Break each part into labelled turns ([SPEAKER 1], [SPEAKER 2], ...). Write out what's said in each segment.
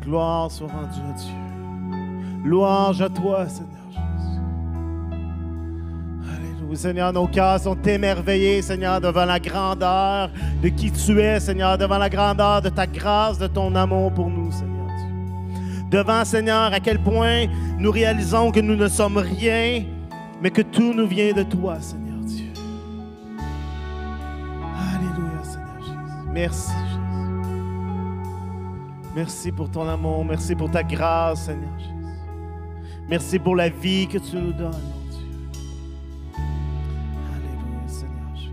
[SPEAKER 1] gloire soit rendue à Dieu. Louange à toi, Seigneur Jésus. Alléluia. Seigneur, nos cœurs sont émerveillés, Seigneur, devant la grandeur de qui tu es, Seigneur, devant la grandeur de ta grâce, de ton amour pour nous, Seigneur Dieu. Devant, Seigneur, à quel point nous réalisons que nous ne sommes rien, mais que tout nous vient de toi, Seigneur Dieu. Alléluia, Seigneur Jésus. Merci. Merci pour ton amour. Merci pour ta grâce, Seigneur Jésus. Merci pour la vie que tu nous donnes, mon Dieu. Alléluia, Seigneur Jésus.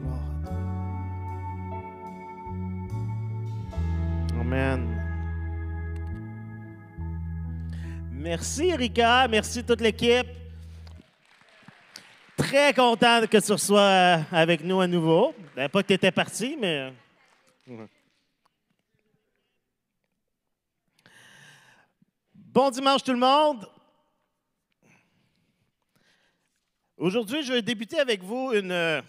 [SPEAKER 1] Gloire à toi. Amen. Merci, Erika. Merci, toute l'équipe. Très content que tu sois euh, avec nous à nouveau. Ben, Pas que tu étais parti, mais. Bon dimanche tout le monde. Aujourd'hui, je vais débuter avec vous une, euh,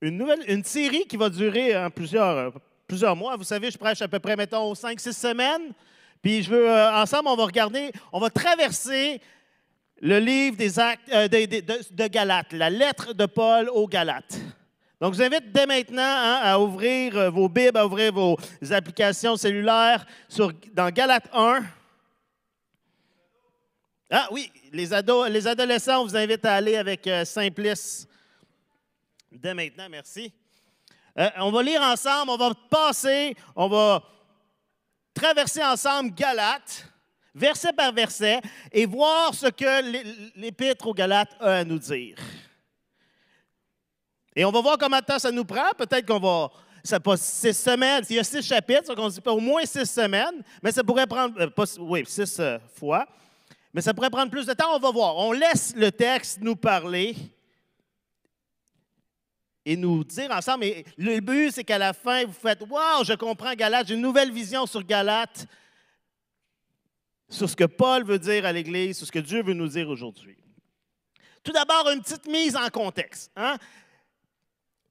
[SPEAKER 1] une nouvelle une série qui va durer hein, plusieurs, euh, plusieurs mois. Vous savez, je prêche à peu près, mettons, 5-6 semaines. Puis je veux, euh, ensemble, on va regarder, on va traverser le livre des actes, euh, de, de Galates, la lettre de Paul aux Galates. Donc, je vous invite dès maintenant hein, à ouvrir euh, vos Bibles, à ouvrir vos applications cellulaires sur, dans Galates 1. Ah oui, les, adolescents, on vous invite à aller avec euh, Simplice dès maintenant, merci. Euh, on va lire ensemble, on va passer, on va traverser ensemble Galates, verset par verset, et voir ce que l'é- l'Épître aux Galates a à nous dire. Et on va voir combien de temps ça nous prend. Peut-être qu'on va. Ça passe six semaines. Il y a six chapitres, on dit pas au moins six semaines, mais ça pourrait prendre. euh, oui, six fois. Mais ça pourrait prendre plus de temps. On va voir. On laisse le texte nous parler et nous dire ensemble. Et le but, c'est qu'à la fin, vous faites Waouh, je comprends Galate, j'ai une nouvelle vision sur Galate, sur ce que Paul veut dire à l'Église, sur ce que Dieu veut nous dire aujourd'hui. Tout d'abord, une petite mise en contexte. hein.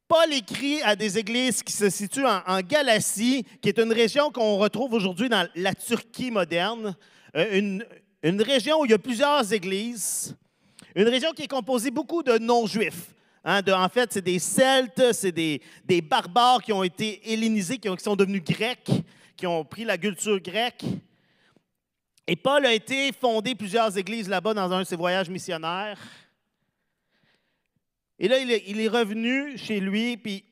[SPEAKER 1] Paul écrit à des églises qui se situent en, en Galatie, qui est une région qu'on retrouve aujourd'hui dans la Turquie moderne, Euh, une, une région où il y a plusieurs églises, une région qui est composée beaucoup de non-juifs. hein, de- en fait, c'est des Celtes, c'est des, barbares qui ont été hellénisés, qui, ont- qui sont devenus grecs, qui ont pris la culture grecque. Et Paul a été fondé plusieurs églises là-bas dans un de ses voyages missionnaires. Et là, il est, il est revenu chez lui, puis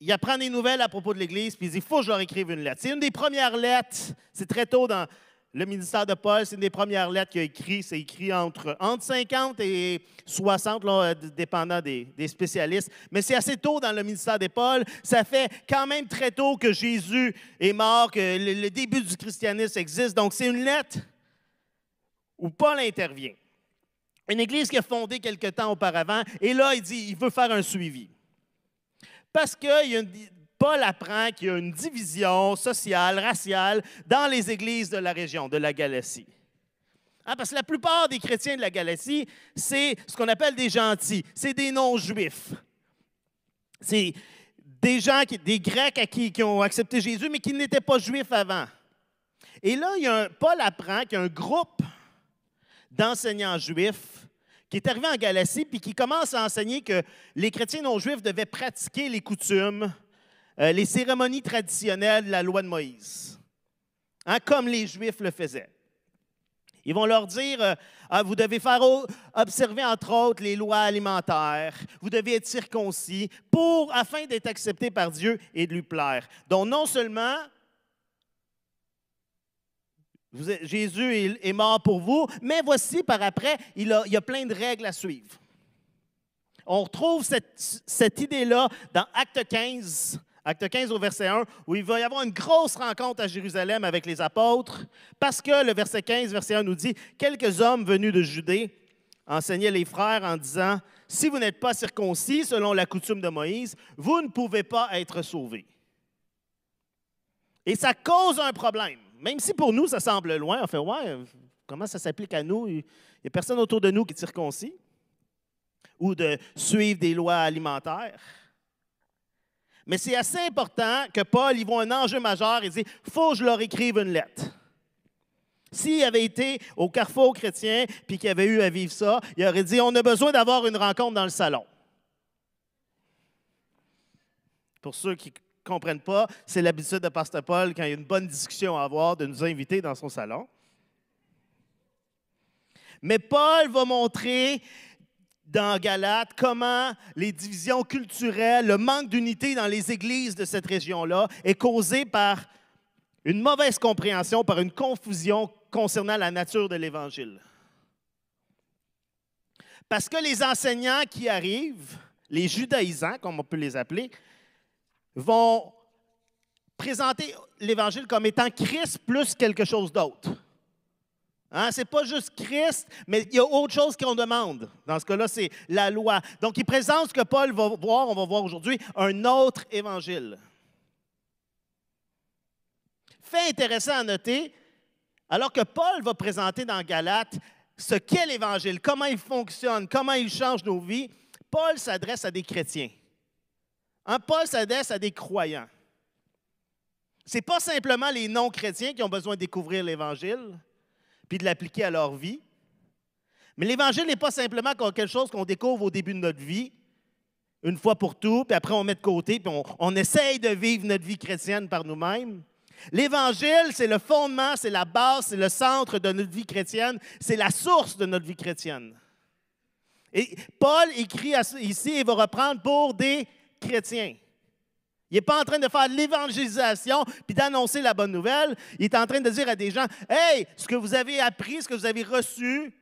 [SPEAKER 1] il apprend des nouvelles à propos de l'Église, puis il dit, il faut que je leur écrive une lettre. C'est une des premières lettres, c'est très tôt dans le ministère de Paul, c'est une des premières lettres qu'il a écrites. C'est écrit entre, entre 50 et 60, là, euh, dépendant des, spécialistes. Mais c'est assez tôt dans le ministère de Paul. Ça fait quand même très tôt que Jésus est mort, que le, début du christianisme existe. Donc, c'est une lettre où Paul intervient. Une église qui a fondé quelque temps auparavant, et là, il dit, il veut faire un suivi. Parce que il y a une- Paul apprend qu'il y a une division sociale, raciale dans les églises de la région, de la Galatie. Hein, parce que la plupart des chrétiens de la Galatie, c'est ce qu'on appelle des gentils, c'est des non-juifs. C'est des gens, des Grecs à qui, qui ont accepté Jésus, mais qui n'étaient pas juifs avant. Et là, Paul apprend qu'il y a un groupe d'enseignants juifs qui est arrivé en Galatie puis qui commence à enseigner que les chrétiens non juifs devaient pratiquer les coutumes, euh, les cérémonies traditionnelles de la loi de Moïse, Hein, comme les juifs le faisaient. Ils vont leur dire, euh, Ah, vous devez faire observer entre autres les lois alimentaires, vous devez être circoncis pour, afin d'être accepté par Dieu et de lui plaire. Donc non seulement Jésus est, mort pour vous, mais voici par après, il y a plein de règles à suivre. On retrouve cette, cette idée-là dans Acte 15, Acte 15 au verset 1, où il va y avoir une grosse rencontre à Jérusalem avec les apôtres, parce que le verset 15, verset 1 nous dit, quelques hommes venus de Judée enseignaient les frères en disant, si vous n'êtes pas circoncis selon la coutume de Moïse, vous ne pouvez pas être sauvés. Et ça cause un problème. Même si pour nous, ça semble loin, on fait, ouais, comment ça s'applique à nous? Il n'y a personne autour de nous qui est circoncis ou de suivre des lois alimentaires. Mais c'est assez important que Paul y voit un enjeu majeur et dit faut que je leur écrive une lettre. S'il avait été au carrefour chrétien puis qu'il avait eu à vivre ça, il aurait dit on a besoin d'avoir une rencontre dans le salon. Pour ceux qui ne comprennent pas, c'est l'habitude de Pasteur Paul, quand il y a une bonne discussion à avoir, de nous inviter dans son salon. Mais Paul va montrer dans Galate comment les divisions culturelles, le manque d'unité dans les églises de cette région-là est causé par une mauvaise compréhension, par une confusion concernant la nature de l'Évangile. Parce que les enseignants qui arrivent, les judaïsants, comme on peut les appeler, vont présenter l'Évangile comme étant Christ plus quelque chose d'autre. Hein? Ce n'est pas juste Christ, mais il y a autre chose qu'on demande. Dans ce cas-là, c'est la loi. Donc, il présente ce que Paul va voir, on va voir aujourd'hui, un autre évangile. Fait intéressant à noter, alors que Paul va présenter dans Galates ce qu'est l'Évangile, comment il fonctionne, comment il change nos vies, Paul s'adresse à des chrétiens. Hein, Paul s'adresse à des croyants. Ce n'est pas simplement les non-chrétiens qui ont besoin de découvrir l'Évangile puis de l'appliquer à leur vie. Mais l'Évangile n'est pas simplement quelque chose qu'on découvre au début de notre vie, une fois pour tout, puis après on met de côté, puis on, on essaye de vivre notre vie chrétienne par nous-mêmes. L'Évangile, c'est le fondement, c'est la base, c'est le centre de notre vie chrétienne, c'est la source de notre vie chrétienne. Et Paul écrit ici et va reprendre pour des chrétiens. Il n'est pas en train de faire l'évangélisation puis d'annoncer la bonne nouvelle. Il est en train de dire à des gens Hey, ce que vous avez appris, ce que vous avez reçu,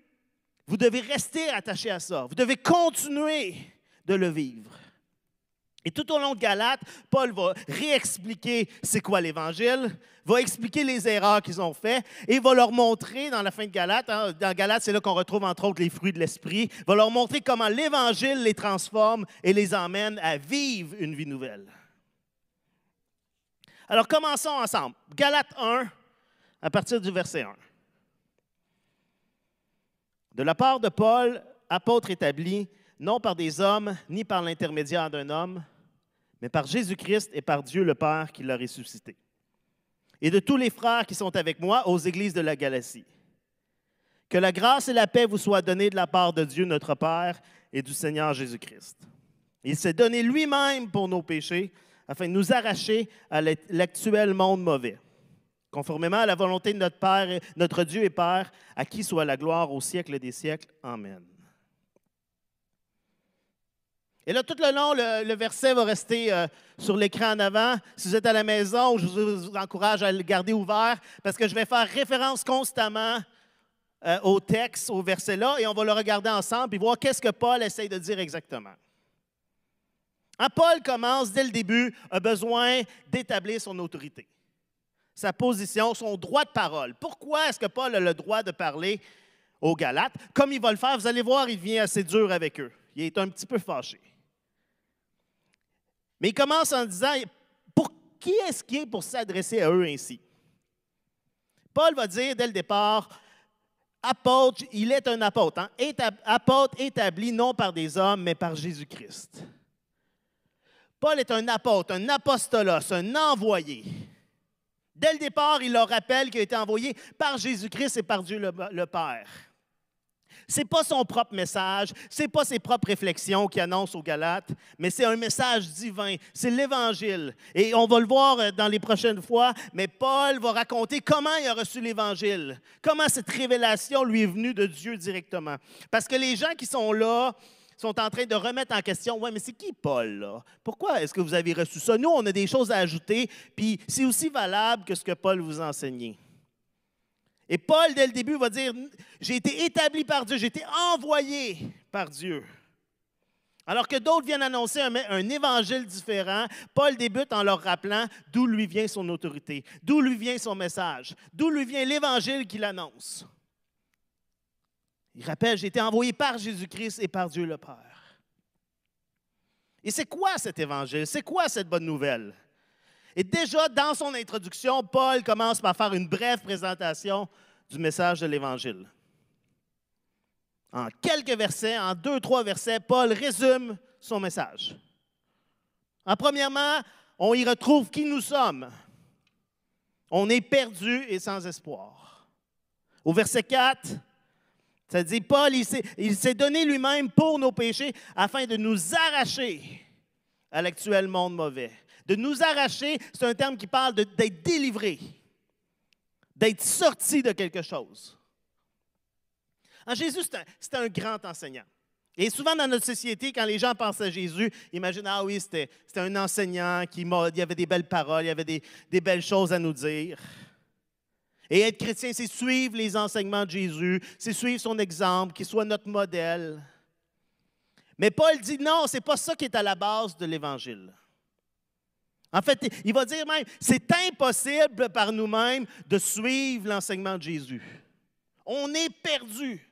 [SPEAKER 1] vous devez rester attaché à ça. Vous devez continuer de le vivre. Et tout au long de Galate, Paul va réexpliquer c'est quoi l'Évangile, va expliquer les erreurs qu'ils ont faites et va leur montrer dans la fin de Galate, hein, dans Galate, c'est là qu'on retrouve entre autres les fruits de l'Esprit, va leur montrer comment l'Évangile les transforme et les emmène à vivre une vie nouvelle. Alors commençons ensemble. Galate 1, à partir du verset 1. De la part de Paul, apôtre établi, non par des hommes, ni par l'intermédiaire d'un homme, mais par Jésus-Christ et par Dieu le Père qui l'a ressuscité. Et de tous les frères qui sont avec moi aux églises de la Galatie. Que la grâce et la paix vous soient données de la part de Dieu notre Père et du Seigneur Jésus-Christ. Il s'est donné lui-même pour nos péchés afin de nous arracher à l'actuel monde mauvais, conformément à la volonté de notre Père, notre Dieu et Père, à qui soit la gloire au siècle des siècles. Amen. Et là, tout le long, le, verset va rester euh, sur l'écran en avant. Si vous êtes à la maison, je vous encourage à le garder ouvert parce que je vais faire référence constamment euh, au texte, au verset-là, et on va le regarder ensemble et voir qu'est-ce que Paul essaye de dire exactement. Paul commence dès le début, a besoin d'établir son autorité, sa position, son droit de parole. Pourquoi est-ce que Paul a le droit de parler aux Galates? Comme il va le faire, vous allez voir, il devient assez dur avec eux. Il est un petit peu fâché. Mais il commence en disant, pour qui est-ce qui est pour s'adresser à eux ainsi? Paul va dire dès le départ, apôtre, il est un apôtre, hein? apôtre établi non par des hommes, mais par Jésus-Christ. Paul est un apôtre, un apostolos, un envoyé. Dès le départ, il leur rappelle qu'il a été envoyé par Jésus-Christ et par Dieu le Père. Ce n'est pas son propre message, ce n'est pas ses propres réflexions qu'il annonce aux Galates, mais c'est un message divin, c'est l'Évangile. Et on va le voir euh, dans les prochaines fois, mais Paul va raconter comment il a reçu l'Évangile, comment cette révélation lui est venue de Dieu directement. Parce que les gens qui sont là, sont en train de remettre en question, ouais, mais c'est qui Paul là? Pourquoi est-ce que vous avez reçu ça? Nous, on a des choses à ajouter, puis c'est aussi valable que ce que Paul vous enseignait. Et Paul, dès le début, va dire, j'ai été établi par Dieu, j'ai été envoyé par Dieu. Alors que d'autres viennent annoncer un, évangile différent, Paul débute en leur rappelant d'où lui vient son autorité, d'où lui vient son message, d'où lui vient l'évangile qu'il annonce. Il rappelle, j'ai été envoyé par Jésus-Christ et par Dieu le Père. Et c'est quoi cet évangile? C'est quoi cette bonne nouvelle? Et déjà, dans son introduction, Paul commence par faire une brève présentation du message de l'Évangile. En quelques versets, en deux, trois versets, Paul résume son message. En premièrement, on y retrouve qui nous sommes. On est perdu et sans espoir. Au verset 4, ça dit, Paul, il s'est donné lui-même pour nos péchés afin de nous arracher à l'actuel monde mauvais. De nous arracher, c'est un terme qui parle d'être délivré, d'être sorti de quelque chose. Jésus, c'est un, grand enseignant. Et souvent dans notre société, quand les gens pensent à Jésus, ils imaginent, ah oui, c'était un enseignant, qui il y avait des belles paroles, il y avait des belles choses à nous dire. Et être chrétien, c'est suivre les enseignements de Jésus, c'est suivre son exemple, qu'il soit notre modèle. Mais Paul dit non, ce n'est pas ça qui est à la base de l'Évangile. En fait, il va dire même, c'est impossible par nous-mêmes de suivre l'enseignement de Jésus. On est perdu.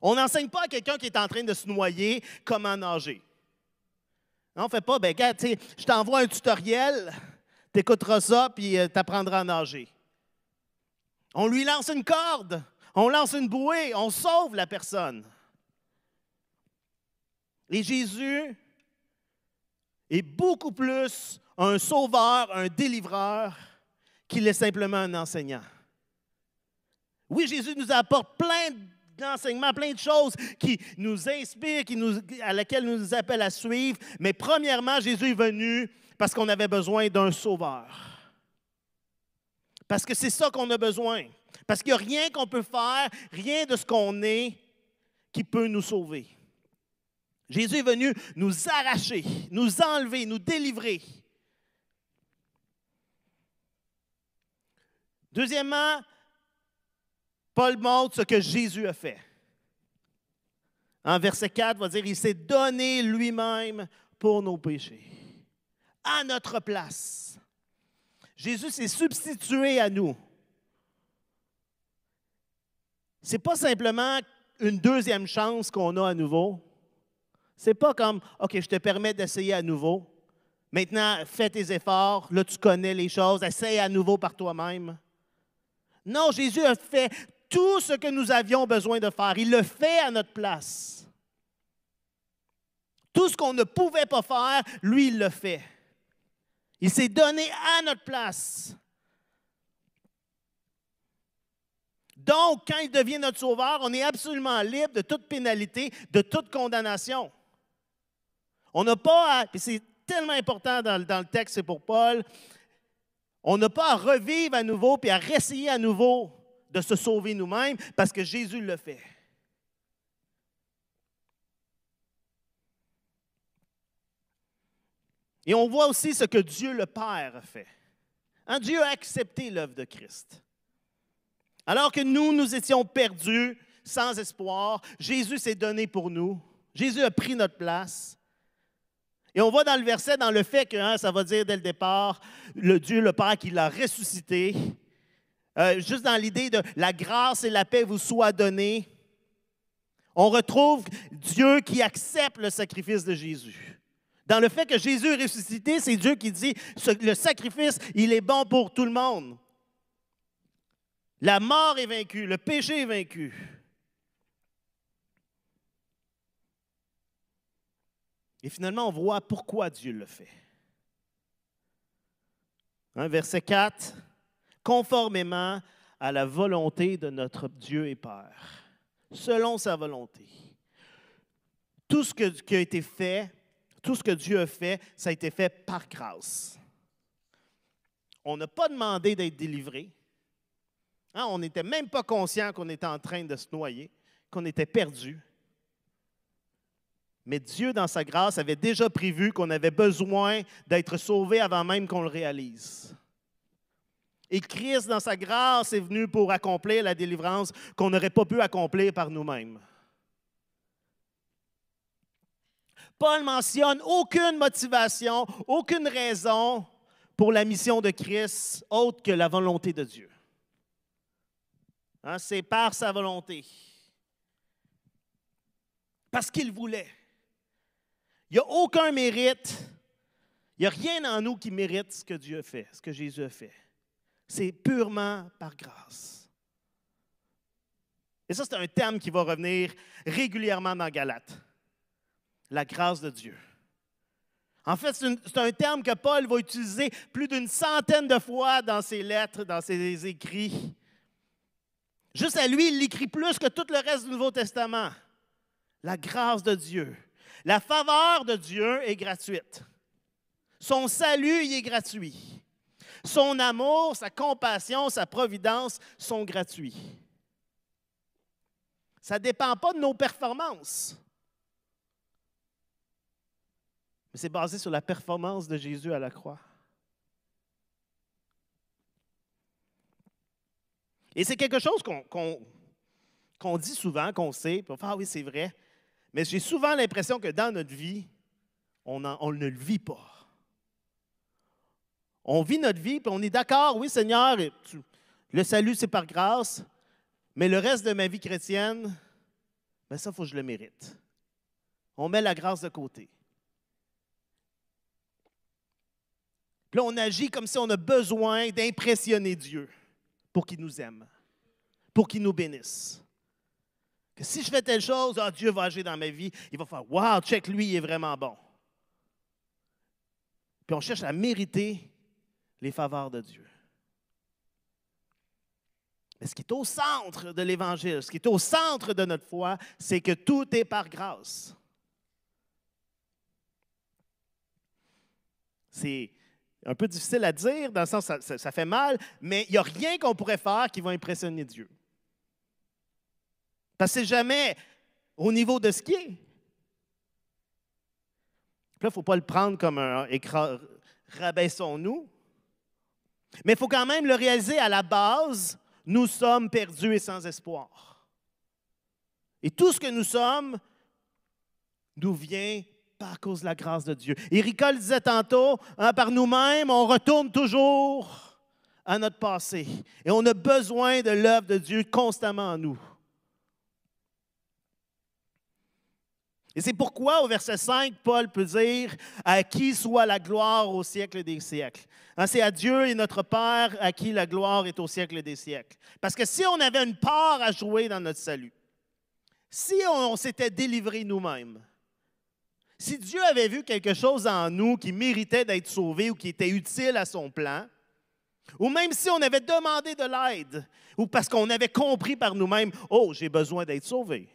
[SPEAKER 1] On n'enseigne pas à quelqu'un qui est en train de se noyer comment nager. On ne fait pas, ben, regarde, je t'envoie un tutoriel, tu écouteras ça, puis euh, tu apprendras à nager. On lui lance une corde, on lance une bouée, on sauve la personne. Et Jésus est beaucoup plus un sauveur, un délivreur qu'il est simplement un enseignant. Oui, Jésus nous apporte plein d'enseignements, plein de choses qui nous inspirent, à laquelle nous nous appelle à suivre. Mais premièrement, Jésus est venu parce qu'on avait besoin d'un sauveur. Parce que c'est ça qu'on a besoin. Parce qu'il n'y a rien qu'on peut faire, rien de ce qu'on est qui peut nous sauver. Jésus est venu nous arracher, nous enlever, nous délivrer. Deuxièmement, Paul montre ce que Jésus a fait. En verset 4, il va dire, il s'est donné lui-même pour nos péchés, à notre place. Jésus s'est substitué à nous. Ce n'est pas simplement une deuxième chance qu'on a à nouveau. C'est pas comme, OK, je te permets d'essayer à nouveau. Maintenant, fais tes efforts. Là, tu connais les choses. Essaye à nouveau par toi-même. Non, Jésus a fait tout ce que nous avions besoin de faire. Il le fait à notre place. Tout ce qu'on ne pouvait pas faire, lui, il le fait. Il s'est donné à notre place. Donc, quand il devient notre sauveur, on est absolument libre de toute pénalité, de toute condamnation. On n'a pas à, c'est tellement important dans, le texte, c'est pour Paul, on n'a pas à revivre à nouveau puis à réessayer à nouveau de se sauver nous-mêmes parce que Jésus le fait. Et on voit aussi ce que Dieu le Père a fait. Hein, Dieu a accepté l'œuvre de Christ. Alors que nous, nous étions perdus, sans espoir, Jésus s'est donné pour nous. Jésus a pris notre place. Et on voit dans le verset, dans le fait que hein, ça va dire dès le départ, le Dieu, le Père qui l'a ressuscité, euh, juste dans l'idée de la grâce et la paix vous soient données, on retrouve Dieu qui accepte le sacrifice de Jésus. Dans le fait que Jésus est ressuscité, c'est Dieu qui dit, le sacrifice, il est bon pour tout le monde. La mort est vaincue, le péché est vaincu. Et finalement, on voit pourquoi Dieu le fait. Hein, verset 4, conformément à la volonté de notre Dieu et Père, selon sa volonté. Tout ce qui a été fait, tout ce que Dieu a fait, ça a été fait par grâce. On n'a pas demandé d'être délivré. Hein, on n'était même pas conscient qu'on était en train de se noyer, qu'on était perdu. Mais Dieu, dans sa grâce, avait déjà prévu qu'on avait besoin d'être sauvé avant même qu'on le réalise. Et Christ, dans sa grâce, est venu pour accomplir la délivrance qu'on n'aurait pas pu accomplir par nous-mêmes. Paul mentionne aucune motivation, aucune raison pour la mission de Christ autre que la volonté de Dieu. Hein, c'est par sa volonté. Parce qu'il voulait. Il n'y a aucun mérite. Il n'y a rien en nous qui mérite ce que Dieu a fait, ce que Jésus a fait. C'est purement par grâce. Et ça, c'est un terme qui va revenir régulièrement dans Galate. La grâce de Dieu. En fait, c'est un terme que Paul va utiliser plus d'une centaine de fois dans ses lettres, dans ses écrits. Juste à lui, il l'écrit plus que tout le reste du Nouveau Testament. La grâce de Dieu. La faveur de Dieu est gratuite. Son salut y est gratuit. Son amour, sa compassion, sa providence sont gratuits. Ça ne dépend pas de nos performances. Mais c'est basé sur la performance de Jésus à la croix. Et c'est quelque chose qu'on dit souvent, qu'on sait, puis on fait Ah oui, c'est vrai. Mais j'ai souvent l'impression que dans notre vie, on, ne le vit pas. On vit notre vie, puis on est d'accord, oui Seigneur, le salut c'est par grâce, mais le reste de ma vie chrétienne, ben ça, il faut que je le mérite. On met la grâce de côté. Puis là, on agit comme si on a besoin d'impressionner Dieu pour qu'il nous aime, pour qu'il nous bénisse. Que si je fais telle chose, ah, Dieu va agir dans ma vie, il va faire Wow, check, lui, il est vraiment bon. Puis on cherche à mériter les faveurs de Dieu. Mais ce qui est au centre de l'Évangile, ce qui est au centre de notre foi, c'est que tout est par grâce. C'est un peu difficile à dire, dans le sens ça, ça, fait mal, mais il n'y a rien qu'on pourrait faire qui va impressionner Dieu. Parce que jamais au niveau de ce qui est. là, il ne faut pas le prendre comme un écran, rabaissons-nous. Mais il faut quand même le réaliser à la base, nous sommes perdus et sans espoir. Et tout ce que nous sommes nous vient par cause de la grâce de Dieu. Et le disait tantôt, hein, par nous-mêmes, on retourne toujours à notre passé. Et on a besoin de l'œuvre de Dieu constamment en nous. Et c'est pourquoi au verset 5, Paul peut dire à qui soit la gloire au siècle des siècles. Hein, c'est à Dieu et notre Père à qui la gloire est au siècle des siècles. Parce que si on avait une part à jouer dans notre salut, si on s'était délivré nous-mêmes, si Dieu avait vu quelque chose en nous qui méritait d'être sauvé ou qui était utile à son plan, ou même si on avait demandé de l'aide, ou parce qu'on avait compris par nous-mêmes, oh, j'ai besoin d'être sauvé.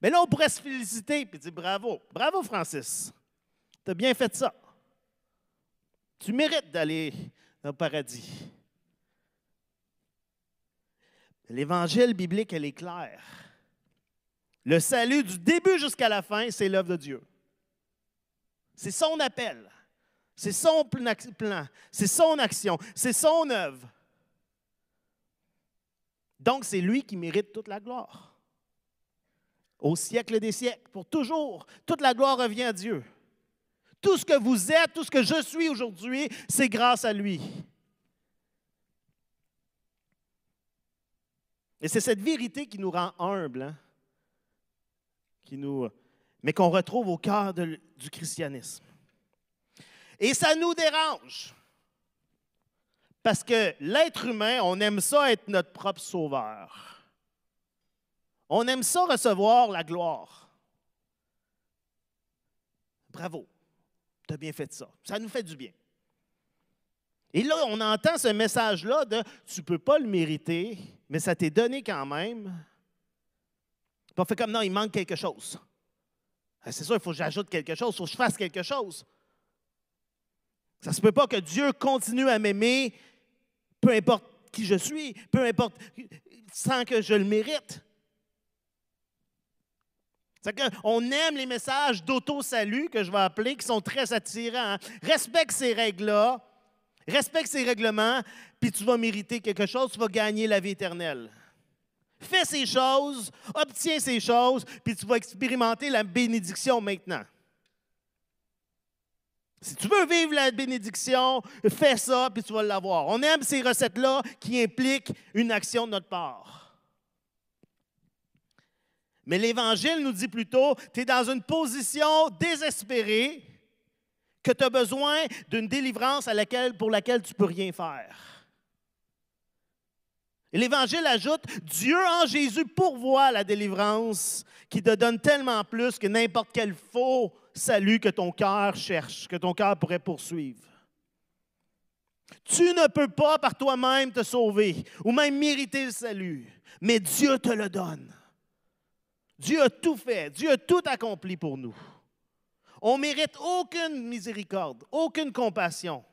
[SPEAKER 1] Mais là, on pourrait se féliciter et dire bravo, bravo Francis, tu as bien fait ça. Tu mérites d'aller au paradis. L'évangile biblique, elle est claire. Le salut du début jusqu'à la fin, c'est l'œuvre de Dieu. C'est son appel. C'est son plan. C'est son action. C'est son œuvre. Donc, c'est lui qui mérite toute la gloire. Au siècle des siècles, pour toujours, toute la gloire revient à Dieu. Tout ce que vous êtes, tout ce que je suis aujourd'hui, c'est grâce à lui. Et c'est cette vérité qui nous rend humbles. Hein? Mais qu'on retrouve au cœur du christianisme. Et ça nous dérange. Parce que l'être humain, on aime ça être notre propre sauveur. On aime ça recevoir la gloire. Bravo, tu as bien fait ça. Ça nous fait du bien. Et là, on entend ce message-là de tu ne peux pas le mériter, mais ça t'est donné quand même on fait comme non, il manque quelque chose. Ah, c'est sûr, il faut que j'ajoute quelque chose, il faut que je fasse quelque chose. Ça ne se peut pas que Dieu continue à m'aimer, peu importe qui je suis, peu importe, sans que je le mérite. C'est aime les messages d'auto-salut, que je vais appeler, qui sont très attirants. Respecte ces règles-là, respecte ces règlements, puis tu vas mériter quelque chose, tu vas gagner la vie éternelle. Fais ces choses, obtiens ces choses, puis tu vas expérimenter la bénédiction maintenant. Si tu veux vivre la bénédiction, fais ça, puis tu vas l'avoir. On aime ces recettes-là qui impliquent une action de notre part. Mais l'Évangile nous dit plutôt, tu es dans une position désespérée, que tu as besoin d'une délivrance pour laquelle tu ne peux rien faire. Et l'Évangile ajoute, Dieu en Jésus pourvoit la délivrance qui te donne tellement plus que n'importe quel faux salut que ton cœur cherche, que ton cœur pourrait poursuivre. Tu ne peux pas par toi-même te sauver ou même mériter le salut, mais Dieu te le donne. Dieu a tout fait, Dieu a tout accompli pour nous. On mérite aucune miséricorde, aucune compassion.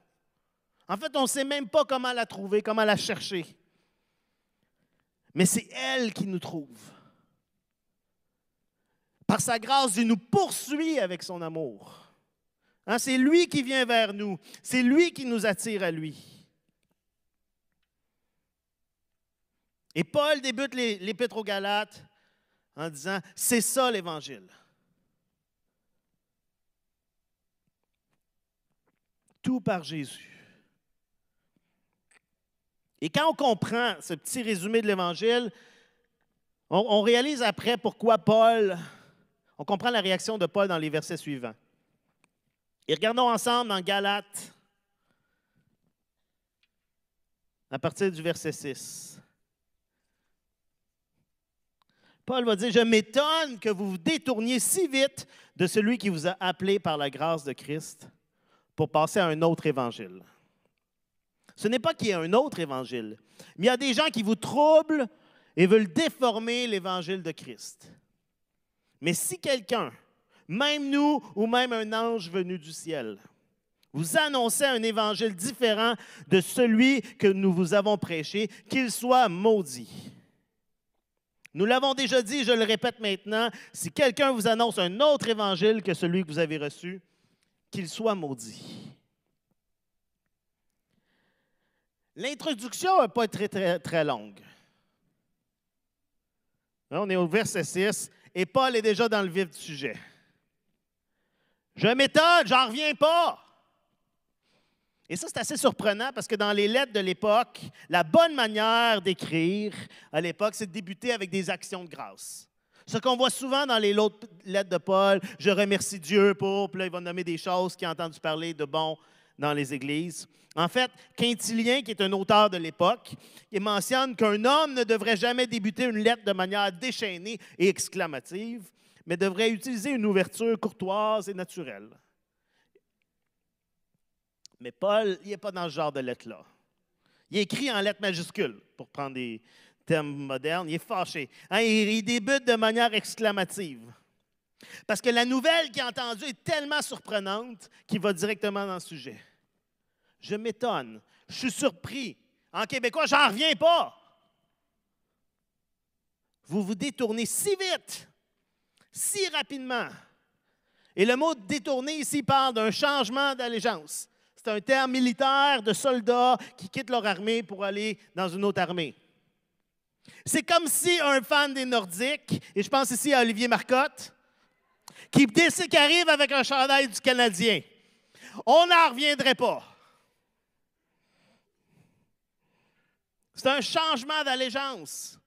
[SPEAKER 1] En fait, on ne sait même pas comment la trouver, comment la chercher. Mais c'est elle qui nous trouve. Par sa grâce, Dieu nous poursuit avec son amour. Hein, c'est lui qui vient vers nous. C'est lui qui nous attire à lui. Et Paul débute l'Épître aux Galates en disant, c'est ça l'Évangile. Tout par Jésus. Et quand on comprend ce petit résumé de l'Évangile, on, réalise après pourquoi Paul, on comprend la réaction de Paul dans les versets suivants. Et regardons ensemble dans Galates, à partir du verset 6. Paul va dire, je m'étonne que vous vous détourniez si vite de celui qui vous a appelé par la grâce de Christ pour passer à un autre évangile. Ce n'est pas qu'il y ait un autre évangile, mais il y a des gens qui vous troublent et veulent déformer l'évangile de Christ. Mais si quelqu'un, même nous ou même un ange venu du ciel, vous annonçait un évangile différent de celui que nous vous avons prêché, qu'il soit maudit. Nous l'avons déjà dit, je le répète maintenant, si quelqu'un vous annonce un autre évangile que celui que vous avez reçu, qu'il soit maudit. L'introduction n'a pas très, très, longue. on est au verset 6 et Paul est déjà dans le vif du sujet. Je m'étonne, j'en reviens pas. Et ça, c'est assez surprenant parce que dans les lettres de l'époque, la bonne manière d'écrire à l'époque, c'est de débuter avec des actions de grâce. Ce qu'on voit souvent dans les lettres de Paul, je remercie Dieu pour, puis là, il va nommer des choses qu'il a entendu parler de bon dans les églises. En fait, Quintilien, qui est un auteur de l'époque, il mentionne qu'un homme ne devrait jamais débuter une lettre de manière déchaînée et exclamative, mais devrait utiliser une ouverture courtoise et naturelle. Mais Paul, il n'est pas dans ce genre de lettre-là. Il écrit en lettres majuscules, pour prendre des termes modernes. Il est fâché. Hein, il débute de manière exclamative. Parce que la nouvelle qu'il a entendue est tellement surprenante qu'il va directement dans le sujet. Je m'étonne. Je suis surpris. En québécois, j'en reviens pas. Vous vous détournez si vite, si rapidement. Et le mot détourner ici parle d'un changement d'allégeance. C'est un terme militaire de soldats qui quittent leur armée pour aller dans une autre armée. C'est comme si un fan des Nordiques, et je pense ici à Olivier Marcotte, qui, qui arrive avec un chandail du Canadien. On n'en reviendrait pas. C'est un changement d'allégeance.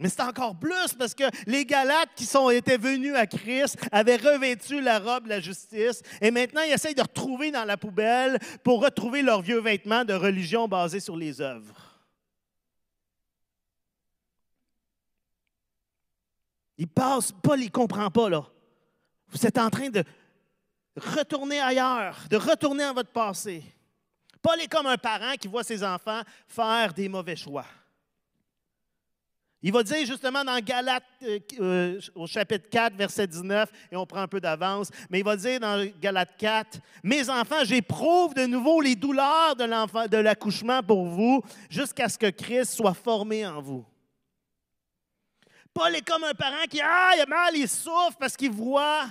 [SPEAKER 1] Mais c'est encore plus parce que les Galates qui sont, étaient venus à Christ avaient revêtu la robe de la justice et maintenant ils essayent de retrouver dans la poubelle pour retrouver leurs vieux vêtements de religion basés sur les œuvres. Il passe, Paul, ne comprend pas, là. Vous êtes en train de retourner ailleurs, de retourner à votre passé. Paul est comme un parent qui voit ses enfants faire des mauvais choix. Il va dire justement dans Galates euh, euh, au chapitre 4, verset 19, et on prend un peu d'avance, mais il va dire dans Galates 4, Mes enfants, j'éprouve de nouveau les douleurs de, de l'accouchement pour vous jusqu'à ce que Christ soit formé en vous. Paul est comme un parent qui, ah, il a mal, il souffre parce qu'il voit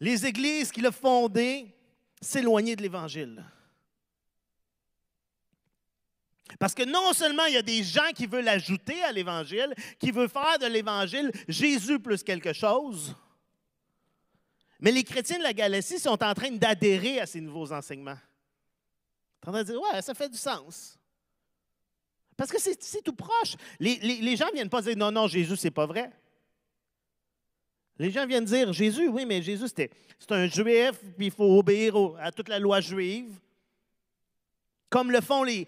[SPEAKER 1] les églises qu'il a fondées s'éloigner de l'Évangile. Parce que non seulement il y a des gens qui veulent ajouter à l'Évangile, qui veulent faire de l'Évangile Jésus plus quelque chose, mais les chrétiens de la Galatie sont en train d'adhérer à ces nouveaux enseignements. En train de dire, ouais, ça fait du sens. Parce que c'est tout proche. Les, gens ne viennent pas dire, non, non, Jésus, c'est pas vrai. Les gens viennent dire, Jésus, oui, mais Jésus, c'est un juif, puis il faut obéir à toute la loi juive. Comme le font les,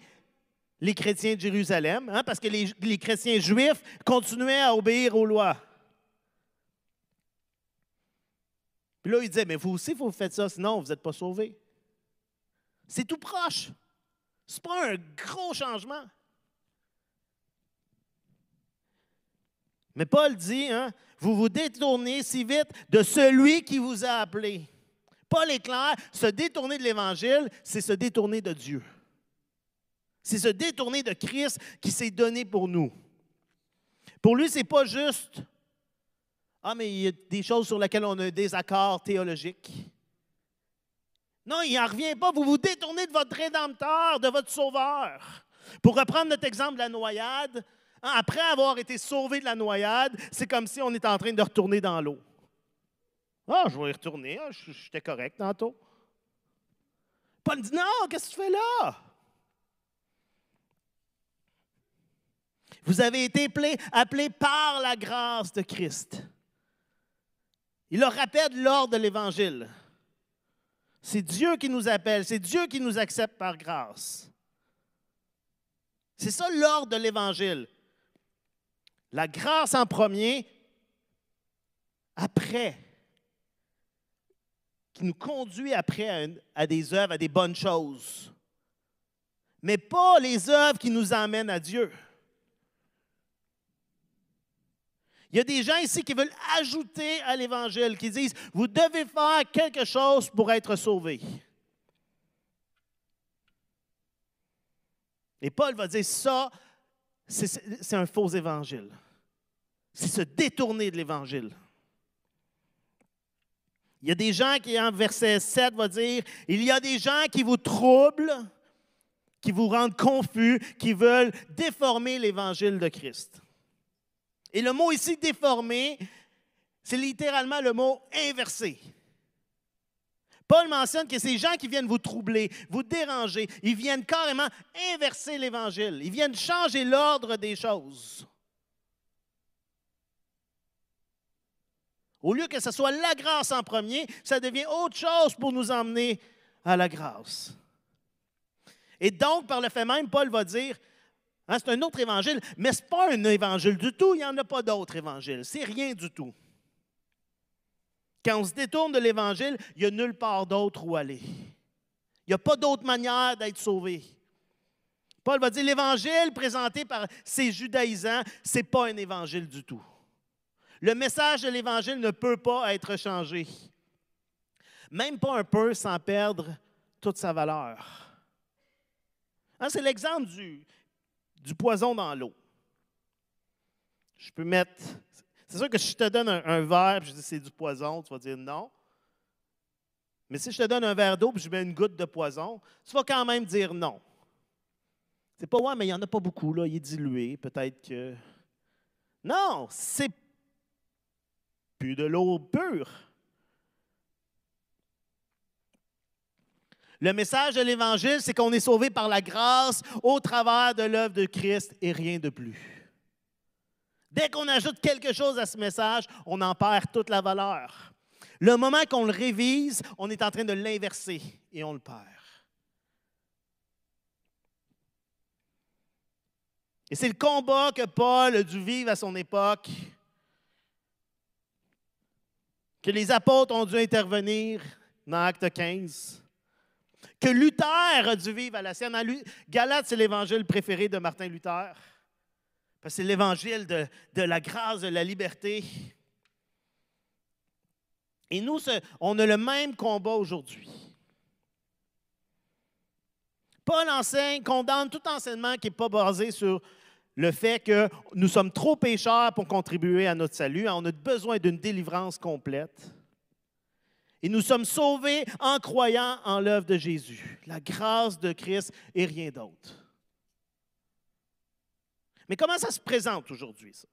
[SPEAKER 1] les chrétiens de Jérusalem, hein, parce que les, chrétiens juifs continuaient à obéir aux lois. Puis là, il disait, mais vous aussi, vous faites ça, sinon vous n'êtes pas sauvés. C'est tout proche. Ce n'est pas un gros changement. Mais Paul dit, hein, vous vous détournez si vite de celui qui vous a appelé. Paul est clair, se détourner de l'Évangile, c'est se détourner de Dieu. C'est se détourner de Christ qui s'est donné pour nous. Pour lui, ce n'est pas juste Ah, mais il y a des choses sur lesquelles on a un désaccord théologique. Non, il n'en revient pas. Vous vous détournez de votre Rédempteur, de votre Sauveur. Pour reprendre notre exemple de la noyade, hein, après avoir été sauvé de la noyade, c'est comme si on était en train de retourner dans l'eau. Ah, je vais y retourner, ah, j'étais correct tantôt. Paul dit Non, qu'est-ce que tu fais là? Vous avez été appelés par la grâce de Christ. Il leur rappelle l'ordre de l'Évangile. C'est Dieu qui nous appelle, c'est Dieu qui nous accepte par grâce. C'est ça l'ordre de l'Évangile. La grâce en premier, après, qui nous conduit après à, des œuvres, à des bonnes choses. Mais pas les œuvres qui nous emmènent à Dieu. Il y a des gens ici qui veulent ajouter à l'Évangile, qui disent, vous devez faire quelque chose pour être sauvé. Et Paul va dire, ça, c'est un faux évangile. C'est se détourner de l'Évangile. Il y a des gens qui, en verset 7, va dire, il y a des gens qui vous troublent, qui vous rendent confus, qui veulent déformer l'Évangile de Christ. Et le mot ici déformé, c'est littéralement le mot inversé. Paul mentionne que ces gens qui viennent vous troubler, vous déranger, ils viennent carrément inverser l'Évangile. Ils viennent changer l'ordre des choses. Au lieu que ce soit la grâce en premier, ça devient autre chose pour nous emmener à la grâce. Et donc, par le fait même, Paul va dire, Hein, c'est un autre évangile, mais ce n'est pas un évangile du tout. Il n'y en a pas d'autre évangile. C'est rien du tout. Quand on se détourne de l'évangile, il n'y a nulle part d'autre où aller. Il n'y a pas d'autre manière d'être sauvé. Paul va dire l'évangile présenté par ces judaïsants, ce n'est pas un évangile du tout. Le message de l'évangile ne peut pas être changé. Même pas un peu sans perdre toute sa valeur. Hein, c'est l'exemple du, du poison dans l'eau. Je peux mettre. C'est sûr que si je te donne un, verre et je dis c'est du poison, tu vas dire non. Mais si je te donne un verre d'eau et je mets une goutte de poison, tu vas quand même dire non. C'est pas ouais, mais il n'y en a pas beaucoup, là, il est dilué, peut-être que. Non, c'est plus de l'eau pure. Le message de l'Évangile, c'est qu'on est sauvé par la grâce au travers de l'œuvre de Christ et rien de plus. Dès qu'on ajoute quelque chose à ce message, on en perd toute la valeur. Le moment qu'on le révise, on est en train de l'inverser et on le perd. Et c'est le combat que Paul a dû vivre à son époque, que les apôtres ont dû intervenir dans Acte 15 que Luther a dû vivre à la sienne. Galate, c'est l'évangile préféré de Martin Luther. Parce que c'est l'évangile de, de, la grâce, de la liberté. Et nous, on a le même combat aujourd'hui. Paul enseigne, condamne tout enseignement qui n'est pas basé sur le fait que nous sommes trop pécheurs pour contribuer à notre salut. On a besoin d'une délivrance complète. Et nous sommes sauvés en croyant en l'œuvre de Jésus, la grâce de Christ et rien d'autre. Mais comment ça se présente aujourd'hui, ça?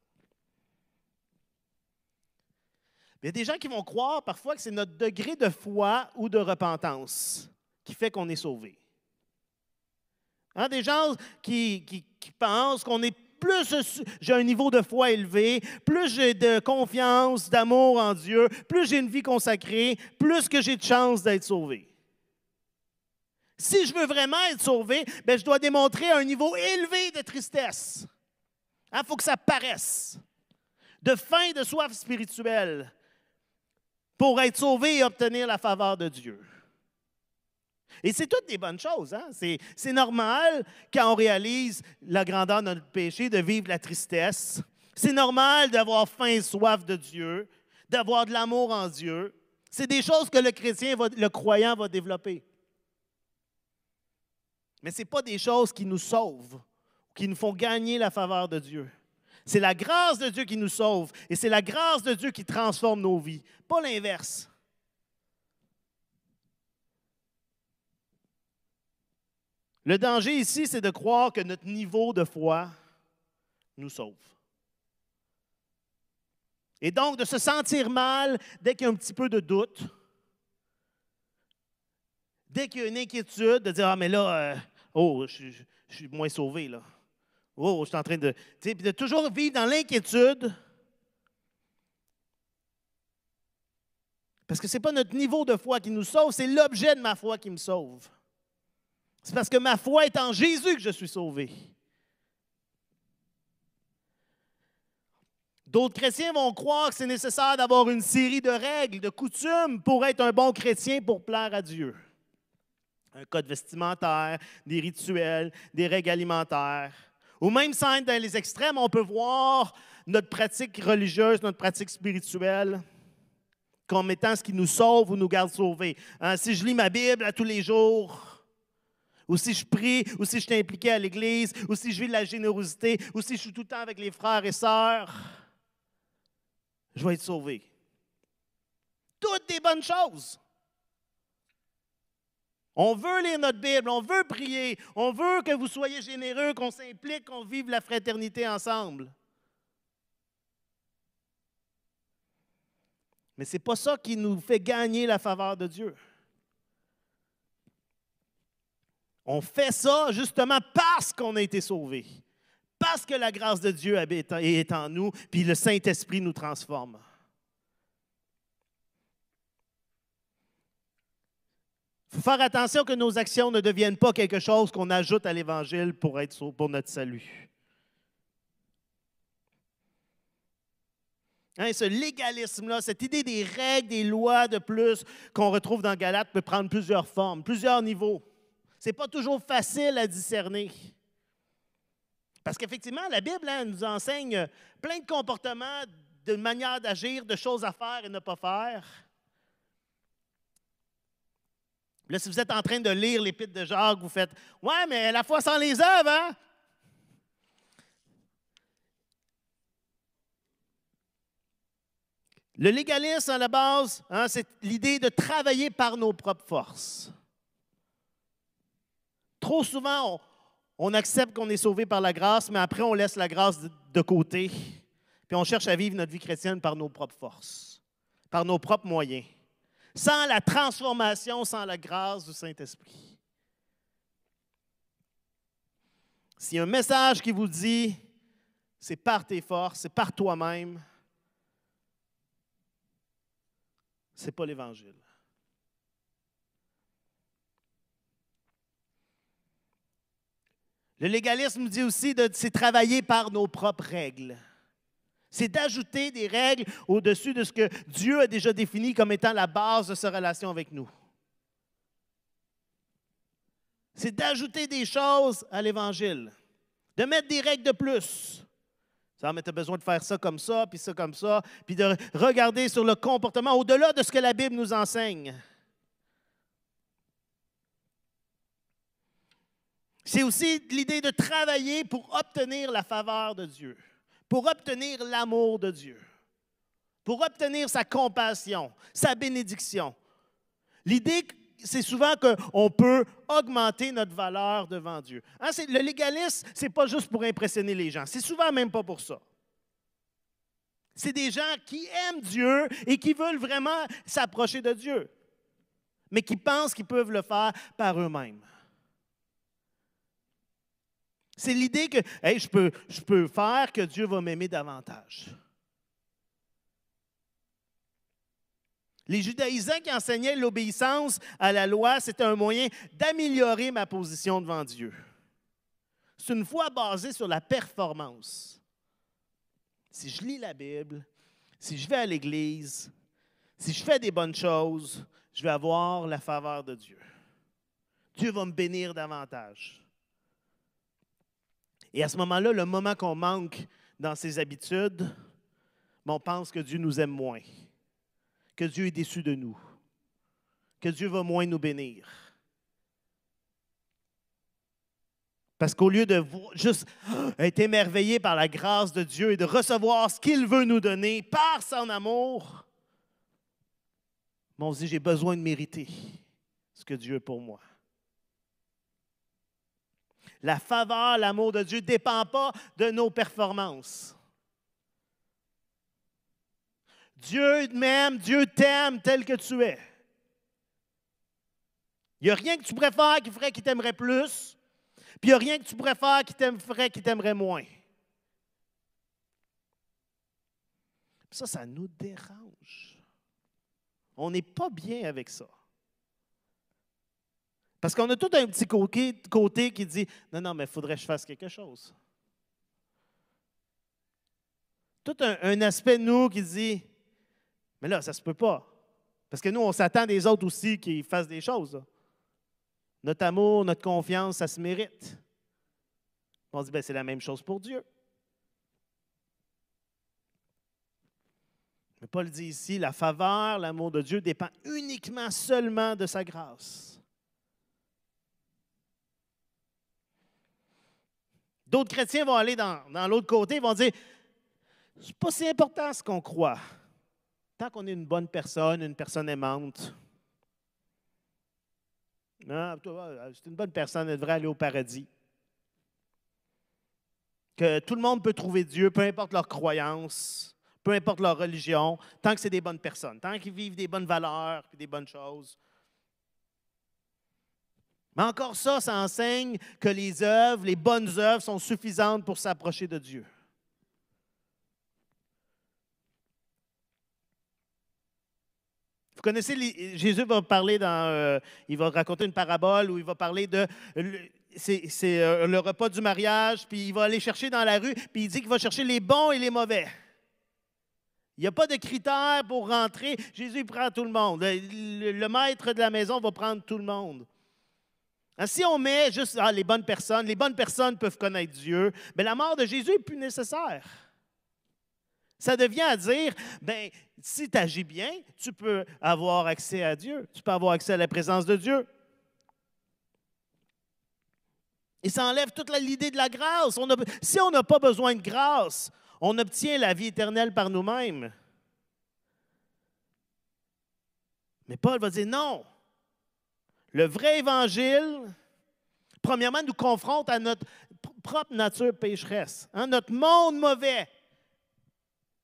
[SPEAKER 1] Il y a des gens qui vont croire parfois que c'est notre degré de foi ou de repentance qui fait qu'on est sauvé. Hein, des gens qui, qui pensent qu'on est plus j'ai un niveau de foi élevé, plus j'ai de confiance, d'amour en Dieu, plus j'ai une vie consacrée, plus que j'ai de chance d'être sauvé. Si je veux vraiment être sauvé, ben, je dois démontrer un niveau élevé de tristesse. Il hein, faut que ça paraisse. De faim, de soif spirituelle. pour être sauvé et obtenir la faveur de Dieu. Et c'est toutes des bonnes choses. Hein? C'est normal quand on réalise la grandeur de notre péché, de vivre la tristesse. C'est normal d'avoir faim et soif de Dieu, d'avoir de l'amour en Dieu. C'est des choses que le chrétien, le croyant va développer. Mais ce n'est pas des choses qui nous sauvent, qui nous font gagner la faveur de Dieu. C'est la grâce de Dieu qui nous sauve et c'est la grâce de Dieu qui transforme nos vies, pas l'inverse. Le danger ici, c'est de croire que notre niveau de foi nous sauve. Et donc de se sentir mal dès qu'il y a un petit peu de doute, dès qu'il y a une inquiétude, de dire Ah, mais là, euh, oh, je, suis moins sauvé, là. Oh, je suis en train de. Tu sais, de toujours vivre dans l'inquiétude. Parce que ce n'est pas notre niveau de foi qui nous sauve, c'est l'objet de ma foi qui me sauve. C'est parce que ma foi est en Jésus que je suis sauvé. D'autres chrétiens vont croire que c'est nécessaire d'avoir une série de règles, de coutumes pour être un bon chrétien, pour plaire à Dieu. Un code vestimentaire, des rituels, des règles alimentaires. Ou même sans être dans les extrêmes, on peut voir notre pratique religieuse, notre pratique spirituelle comme étant ce qui nous sauve ou nous garde sauvés. Hein, si je lis ma Bible à tous les jours, ou si je prie, ou si je suis impliqué à l'Église, ou si je vis de la générosité, ou si je suis tout le temps avec les frères et sœurs, je vais être sauvé. Toutes des bonnes choses. On veut lire notre Bible, on veut prier, on veut que vous soyez généreux, qu'on s'implique, qu'on vive la fraternité ensemble. Mais ce n'est pas ça qui nous fait gagner la faveur de Dieu. On fait ça justement parce qu'on a été sauvés, parce que la grâce de Dieu est en nous, puis le Saint-Esprit nous transforme. Il faut faire attention que nos actions ne deviennent pas quelque chose qu'on ajoute à l'Évangile pour, être, pour notre salut. Hein, ce légalisme-là, cette idée des règles, des lois de plus qu'on retrouve dans Galate peut prendre plusieurs formes, plusieurs niveaux. N'est pas toujours facile à discerner. Parce qu'effectivement, la Bible hein, nous enseigne plein de comportements, de manières d'agir, de choses à faire et ne pas faire. Là, si vous êtes en train de lire l'Épître de Jacques, vous faites Ouais, mais la foi sans les œuvres, hein? Le légalisme, à la base, hein, c'est l'idée de travailler par nos propres forces. Trop souvent, on, accepte qu'on est sauvé par la grâce, mais après, on laisse la grâce de, côté, puis on cherche à vivre notre vie chrétienne par nos propres forces, par nos propres moyens, sans la transformation, sans la grâce du Saint-Esprit. S'il y a un message qui vous dit, c'est par tes forces, c'est par toi-même, ce n'est pas l'Évangile. Le légalisme dit aussi de c'est travailler par nos propres règles. C'est d'ajouter des règles au-dessus de ce que Dieu a déjà défini comme étant la base de sa relation avec nous. C'est d'ajouter des choses à l'Évangile, de mettre des règles de plus. Ça, mais tu besoin de faire ça comme ça, puis ça comme ça, puis de regarder sur le comportement au-delà de ce que la Bible nous enseigne. C'est aussi l'idée de travailler pour obtenir la faveur de Dieu, pour obtenir l'amour de Dieu, pour obtenir sa compassion, sa bénédiction. L'idée, c'est souvent qu'on peut augmenter notre valeur devant Dieu. Hein, le légalisme, ce n'est pas juste pour impressionner les gens. C'est souvent même pas pour ça. C'est des gens qui aiment Dieu et qui veulent vraiment s'approcher de Dieu, mais qui pensent qu'ils peuvent le faire par eux-mêmes. C'est l'idée que je, peux, faire que Dieu va m'aimer davantage. Les judaïsants qui enseignaient l'obéissance à la loi, c'était un moyen d'améliorer ma position devant Dieu. C'est une foi basée sur la performance. Si je lis la Bible, si je vais à l'Église, si je fais des bonnes choses, je vais avoir la faveur de Dieu. Dieu va me bénir davantage. Et à ce moment-là, le moment qu'on manque dans ses habitudes, on pense que Dieu nous aime moins, que Dieu est déçu de nous, que Dieu va moins nous bénir. Parce qu'au lieu de juste être émerveillé par la grâce de Dieu et de recevoir ce qu'il veut nous donner par son amour, on se dit, j'ai besoin de mériter ce que Dieu est pour moi. La faveur, l'amour de Dieu ne dépend pas de nos performances. Dieu m'aime, Dieu t'aime tel que tu es. Il n'y a rien que tu préfères qui ferait qu'il t'aimerait plus, puis il n'y a rien que tu préfères qui ferait qu'il t'aimerait moins. Ça, ça nous dérange. On n'est pas bien avec ça. Parce qu'on a tout un petit côté, qui dit Non, non, mais il faudrait que je fasse quelque chose. Tout un, aspect de nous qui dit Mais là, ça ne se peut pas. Parce que nous, on s'attend des autres aussi qu'ils fassent des choses. Notre amour, notre confiance, ça se mérite. On dit ben, C'est la même chose pour Dieu. Mais Paul dit ici, la faveur, l'amour de Dieu dépend uniquement seulement de sa grâce. D'autres chrétiens vont aller dans, l'autre côté, ils vont dire, c'est pas si important ce qu'on croit. Tant qu'on est une bonne personne, une personne aimante, ah, c'est une bonne personne, elle devrait aller au paradis. Que tout le monde peut trouver Dieu, peu importe leur croyance peu importe leur religion, tant que c'est des bonnes personnes, tant qu'ils vivent des bonnes valeurs et des bonnes choses. Mais encore ça, ça enseigne que les œuvres, les bonnes œuvres sont suffisantes pour s'approcher de Dieu. Vous connaissez, Jésus va parler dans, euh, il va raconter une parabole où il va parler de, c'est euh, le repas du mariage, puis il va aller chercher dans la rue, puis il dit qu'il va chercher les bons et les mauvais. Il n'y a pas de critères pour rentrer. Jésus prend tout le monde. Le, maître de la maison va prendre tout le monde. Hein, si on met juste ah, les bonnes personnes, les bonnes personnes peuvent connaître Dieu, mais la mort de Jésus n'est plus nécessaire. Ça devient à dire, ben, si tu agis bien, tu peux avoir accès à Dieu, tu peux avoir accès à la présence de Dieu. Et ça enlève toute l'idée de la grâce. si on n'a pas besoin de grâce, on obtient la vie éternelle par nous-mêmes. Mais Paul va dire non. Le vrai évangile, premièrement, nous confronte à notre propre nature pécheresse, hein, notre monde mauvais.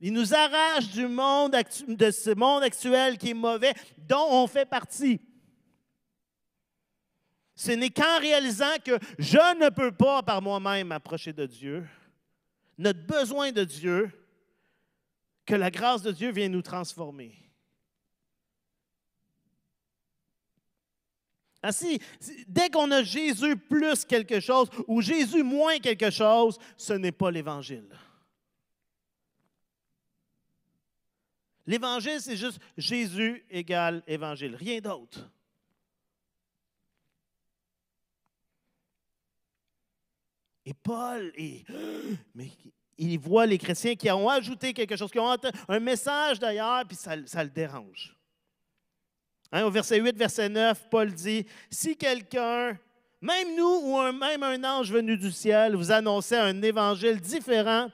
[SPEAKER 1] Il nous arrache du monde, de ce monde actuel qui est mauvais, dont on fait partie. Ce n'est qu'en réalisant que je ne peux pas par moi-même m'approcher de Dieu, notre besoin de Dieu, que la grâce de Dieu vient nous transformer. Ainsi, dès qu'on a Jésus plus quelque chose ou Jésus moins quelque chose, ce n'est pas l'Évangile. L'Évangile, c'est juste Jésus égale Évangile, rien d'autre. Et Paul, il voit les chrétiens qui ont ajouté quelque chose, qui ont un message d'ailleurs, puis ça, le dérange. Hein, au verset 8, verset 9, Paul dit, si quelqu'un, même nous ou même un ange venu du ciel, vous annonçait un évangile différent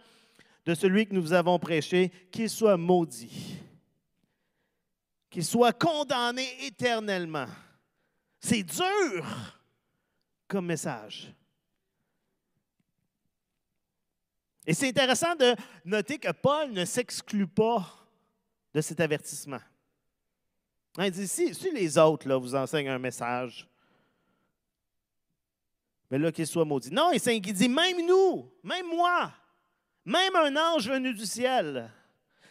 [SPEAKER 1] de celui que nous vous avons prêché, qu'il soit maudit, qu'il soit condamné éternellement. C'est dur comme message. Et c'est intéressant de noter que Paul ne s'exclut pas de cet avertissement. Hein, il dit, si, les autres là, vous enseignent un message, mais là, qu'il soit maudit. Non, il dit, même nous, même moi, même un ange venu du ciel.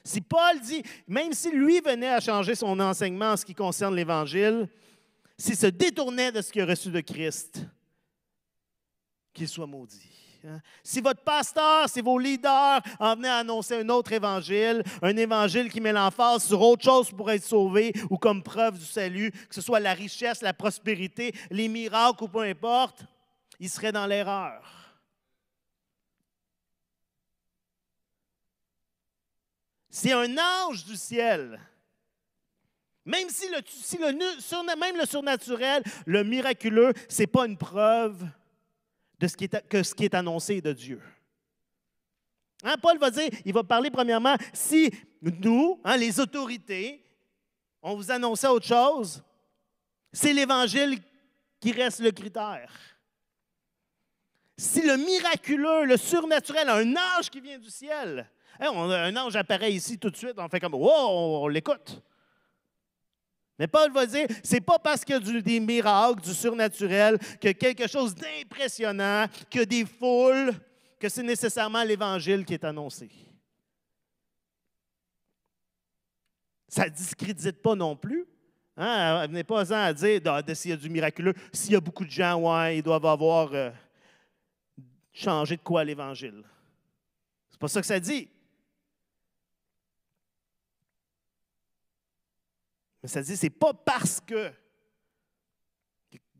[SPEAKER 1] Si Paul dit, même si lui venait à changer son enseignement en ce qui concerne l'Évangile, s'il se détournait de ce qu'il a reçu de Christ, qu'il soit maudit. Hein. Si votre pasteur, si vos leaders en venaient à annoncer un autre évangile, un évangile qui met l'emphase sur autre chose pour être sauvé ou comme preuve du salut, que ce soit la richesse, la prospérité, les miracles ou peu importe, ils seraient dans l'erreur. C'est un ange du ciel. Même si, le, même le surnaturel, le miraculeux, ce n'est pas une preuve de ce qui est, que ce qui est annoncé de Dieu. Hein, Paul va dire, il va parler premièrement, si nous, hein, les autorités, on vous annonçait autre chose, c'est l'Évangile qui reste le critère. Si le miraculeux, le surnaturel, un ange qui vient du ciel, hein, un ange apparaît ici tout de suite, on fait comme, wow, on l'écoute. Mais Paul va dire, c'est pas parce qu'il y a des miracles, du surnaturel, que quelque chose d'impressionnant, que des foules, que c'est nécessairement l'Évangile qui est annoncé. Ça ne discrédite pas non plus. Hein? Venez pas à dire ah, s'il y a du miraculeux, s'il y a beaucoup de gens, ouais, ils doivent avoir euh, changé de quoi l'Évangile. C'est pas ça que ça dit. Mais ça dit, c'est pas parce que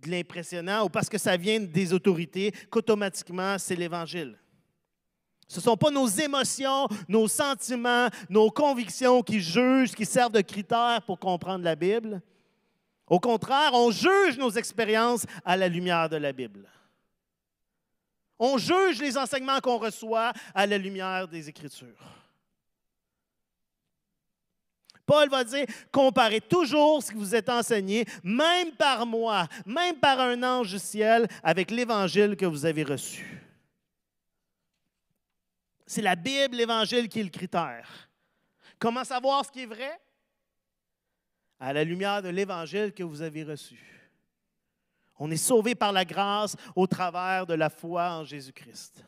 [SPEAKER 1] de l'impressionnant ou parce que ça vient des autorités qu'automatiquement c'est l'Évangile. Ce ne sont pas nos émotions, nos sentiments, nos convictions qui jugent, qui servent de critères pour comprendre la Bible. Au contraire, on juge nos expériences à la lumière de la Bible. On juge les enseignements qu'on reçoit à la lumière des Écritures. Paul va dire, comparez toujours ce que vous êtes enseigné, même par moi, même par un ange du ciel, avec l'évangile que vous avez reçu. C'est la Bible, l'évangile qui est le critère. Comment savoir ce qui est vrai? À la lumière de l'évangile que vous avez reçu. On est sauvé par la grâce au travers de la foi en Jésus-Christ.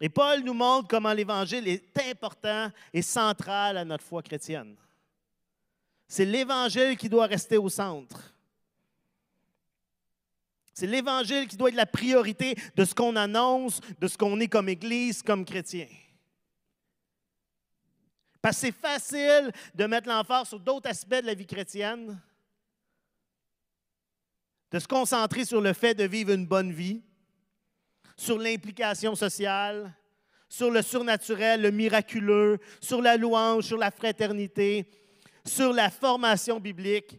[SPEAKER 1] Et Paul nous montre comment l'Évangile est important et central à notre foi chrétienne. C'est l'Évangile qui doit rester au centre. C'est l'Évangile qui doit être la priorité de ce qu'on annonce, de ce qu'on est comme Église, comme chrétien. Parce que c'est facile de mettre l'emphase sur d'autres aspects de la vie chrétienne, de se concentrer sur le fait de vivre une bonne vie, sur l'implication sociale, sur le surnaturel, le miraculeux, sur la louange, sur la fraternité, sur la formation biblique.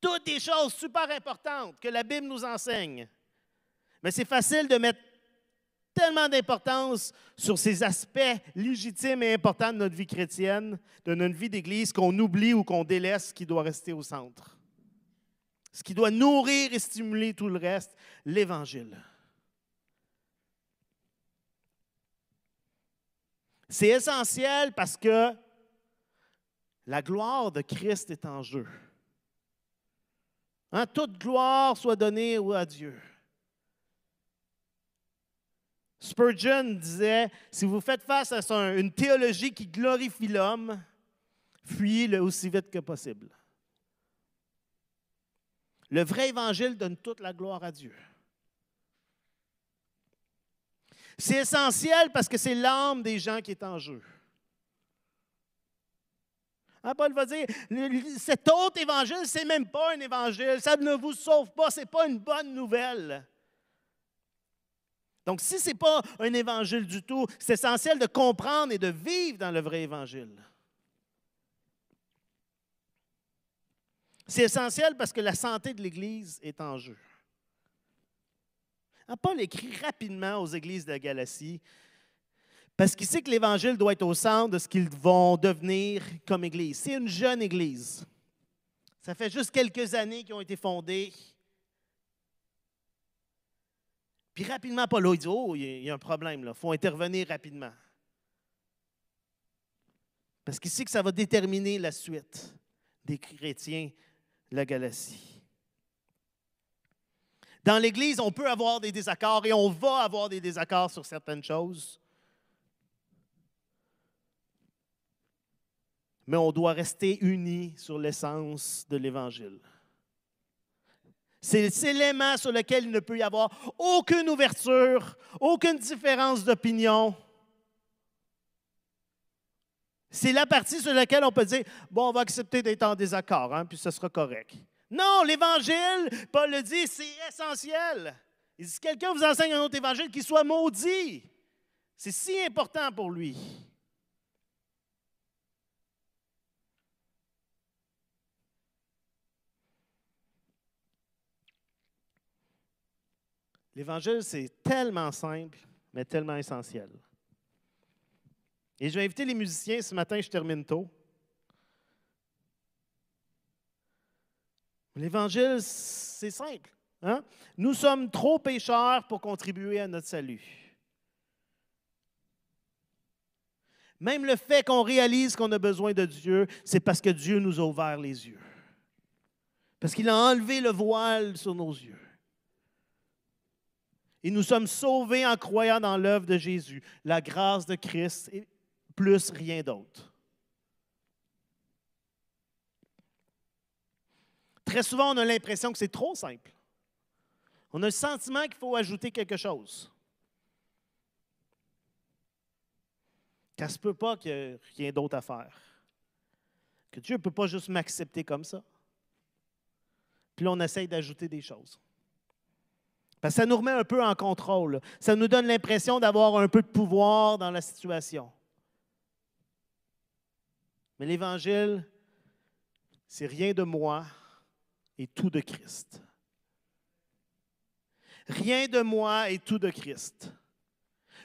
[SPEAKER 1] Toutes des choses super importantes que la Bible nous enseigne. Mais c'est facile de mettre tellement d'importance sur ces aspects légitimes et importants de notre vie chrétienne, de notre vie d'Église, qu'on oublie ou qu'on délaisse ce qui doit rester au centre. Ce qui doit nourrir et stimuler tout le reste, l'Évangile. C'est essentiel parce que la gloire de Christ est en jeu. Hein, toute gloire soit donnée à Dieu. Spurgeon disait, si vous faites face à une théologie qui glorifie l'homme, fuyez-le aussi vite que possible. Le vrai évangile donne toute la gloire à Dieu. C'est essentiel parce que c'est l'âme des gens qui est en jeu. Hein, Paul va dire, cet autre évangile, ce n'est même pas un évangile, ça ne vous sauve pas, ce n'est pas une bonne nouvelle. Donc, si ce n'est pas un évangile du tout, c'est essentiel de comprendre et de vivre dans le vrai évangile. C'est essentiel parce que la santé de l'Église est en jeu. Hein, Paul écrit rapidement aux églises de Galatie parce qu'il sait que l'Évangile doit être au centre de ce qu'ils vont devenir comme Église. C'est une jeune Église. Ça fait juste quelques années qu'ils ont été fondées. Puis rapidement, Paul dit Oh, il y a un problème, il faut intervenir rapidement. Parce qu'il sait que ça va déterminer la suite des chrétiens de la Galatie. Dans l'Église, on peut avoir des désaccords et on va avoir des désaccords sur certaines choses. Mais on doit rester unis sur l'essence de l'Évangile. C'est l'élément sur lequel il ne peut y avoir aucune ouverture, aucune différence d'opinion. C'est la partie sur laquelle on peut dire, bon, on va accepter d'être en désaccord, hein, puis ce sera correct. Non, l'Évangile, Paul le dit, c'est essentiel. Il dit, si quelqu'un vous enseigne un autre Évangile, qu'il soit maudit. C'est si important pour lui. L'Évangile, c'est tellement simple, mais tellement essentiel. Et je vais inviter les musiciens, ce matin, je termine tôt. L'Évangile, c'est simple. Hein? Nous sommes trop pécheurs pour contribuer à notre salut. Même le fait qu'on réalise qu'on a besoin de Dieu, c'est parce que Dieu nous a ouvert les yeux. Parce qu'il a enlevé le voile sur nos yeux. Et nous sommes sauvés en croyant dans l'œuvre de Jésus, la grâce de Christ et plus rien d'autre. Très souvent, on a l'impression que c'est trop simple. On a le sentiment qu'il faut ajouter quelque chose. Ça ne peut pas qu'il n'y ait rien d'autre à faire. Que Dieu ne peut pas juste m'accepter comme ça. Puis là, on essaye d'ajouter des choses ça nous remet un peu en contrôle. Ça nous donne l'impression d'avoir un peu de pouvoir dans la situation. Mais l'Évangile, c'est rien de moi et tout de Christ. Rien de moi et tout de Christ.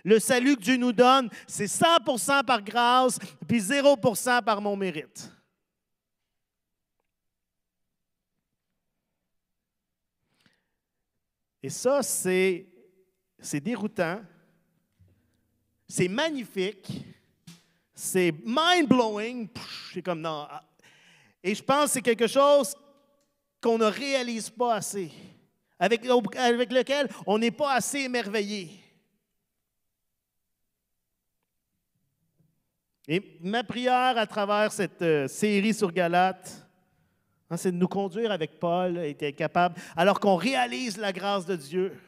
[SPEAKER 1] Le salut que Dieu nous donne, c'est 100% par grâce, puis 0% par mon mérite. Et ça, c'est, c'est déroutant, c'est magnifique, c'est mind-blowing. C'est comme non. Et je pense que c'est quelque chose qu'on ne réalise pas assez, avec, avec lequel on n'est pas assez émerveillé. Et ma prière à travers cette euh, série sur Galate, Hein, c'est de nous conduire avec Paul, être capable, alors qu'on réalise la grâce de Dieu,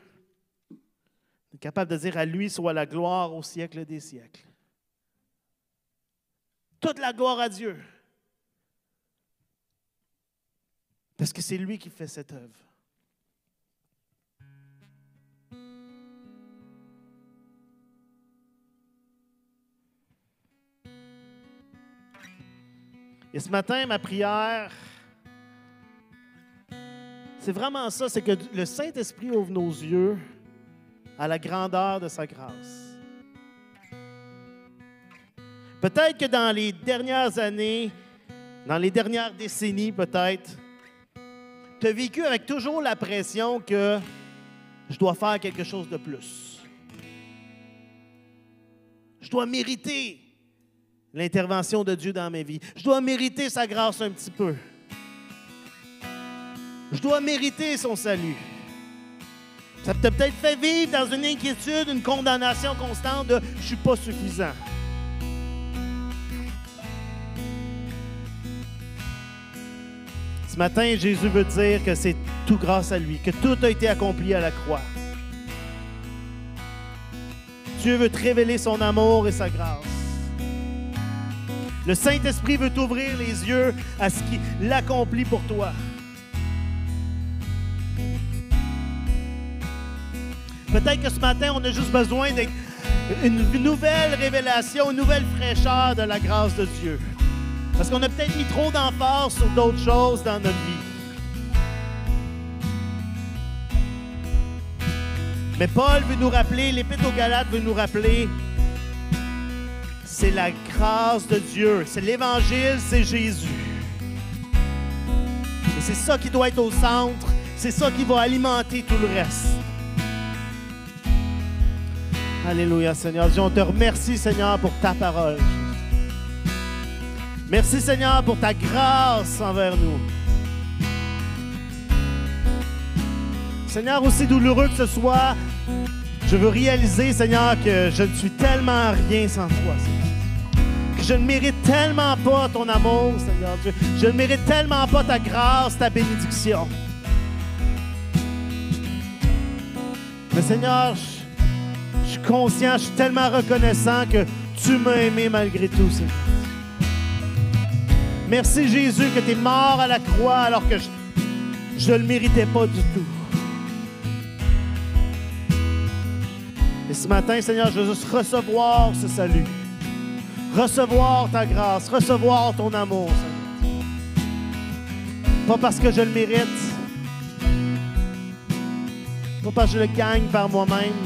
[SPEAKER 1] capable de dire à lui soit la gloire au siècle des siècles. Toute la gloire à Dieu. Parce que c'est lui qui fait cette œuvre. Et ce matin, ma prière, c'est vraiment ça, c'est que le Saint-Esprit ouvre nos yeux à la grandeur de sa grâce. Peut-être que dans les dernières années, dans les dernières décennies peut-être, tu as vécu avec toujours la pression que je dois faire quelque chose de plus. Je dois mériter l'intervention de Dieu dans ma vie. Je dois mériter sa grâce un petit peu. Je dois mériter son salut. Ça t'a peut-être fait vivre dans une inquiétude, une condamnation constante de je suis pas suffisant. Ce matin, Jésus veut dire que c'est tout grâce à lui, que tout a été accompli à la croix. Dieu veut te révéler son amour et sa grâce. Le Saint-Esprit veut t'ouvrir les yeux à ce qu'il accomplit pour toi. Peut-être que ce matin, on a juste besoin d'une nouvelle révélation, une nouvelle fraîcheur de la grâce de Dieu. Parce qu'on a peut-être mis trop d'emphase sur d'autres choses dans notre vie. Mais Paul veut nous rappeler, l'Épître aux Galates veut nous rappeler, c'est la grâce de Dieu, c'est l'Évangile, c'est Jésus. Et c'est ça qui doit être au centre, c'est ça qui va alimenter tout le reste. Alléluia, Seigneur. Dieu, on te remercie, Seigneur, pour ta parole. Merci, Seigneur, pour ta grâce envers nous. Seigneur, aussi douloureux que ce soit, je veux réaliser, Seigneur, que je ne suis tellement rien sans toi, Seigneur. Que je ne mérite tellement pas ton amour, Seigneur Dieu. Je ne mérite tellement pas ta grâce, ta bénédiction. Mais Seigneur, je, suis conscient, je suis tellement reconnaissant que tu m'as aimé malgré tout, Seigneur. Merci Jésus que tu es mort à la croix alors que je ne le méritais pas du tout. Et ce matin, Seigneur, je veux recevoir ce salut. Recevoir ta grâce, recevoir ton amour. Pas parce que je le mérite, pas parce que je le gagne par moi-même,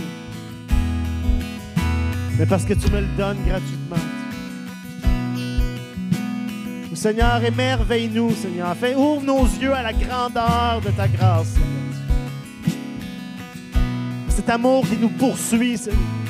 [SPEAKER 1] mais parce que tu me le donnes gratuitement. Seigneur, émerveille-nous, Seigneur. Ouvre nos yeux à la grandeur de ta grâce, Seigneur. Cet amour qui nous poursuit, Seigneur.